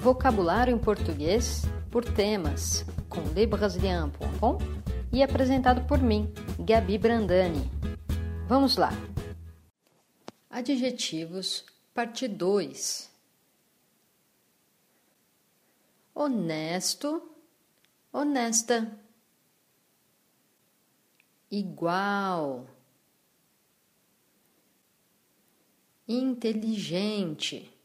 Vocabulário em português por temas, com lebrasilian.com e apresentado por mim, Gabi Brandani. Vamos lá! Adjetivos, parte 2. Honesto, honesta. Igual. Inteligente.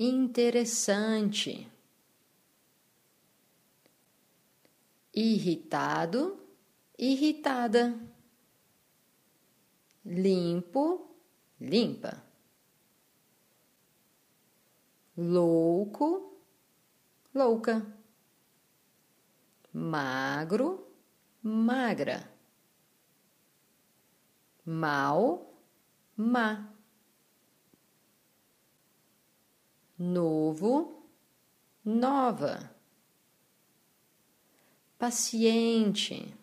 Interessante. Irritado, irritada limpo, limpa. Louco, louca. Magro, magra. Mal, má. Novo, nova. Paciente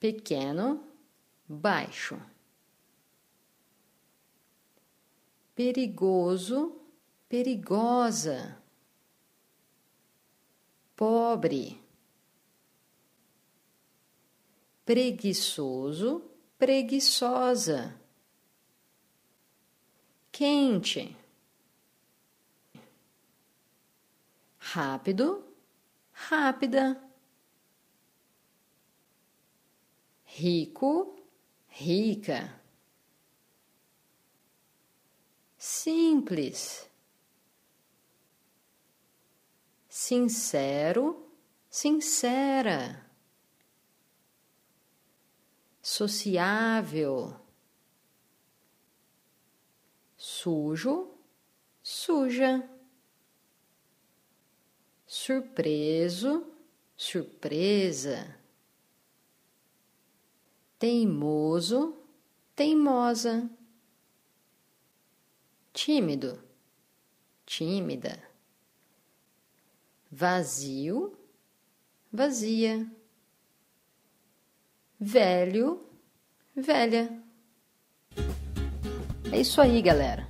pequeno, baixo. Perigoso, perigosa. Pobre. Preguiçoso, preguiçosa. Quente. Rápido, rápida rico, rica. Simples, sincero, sincera, sociável, sujo, suja, surpreso, surpresa. Teimoso, teimosa, tímido, tímida, vazio, vazia, velho, velha. É isso aí, galera.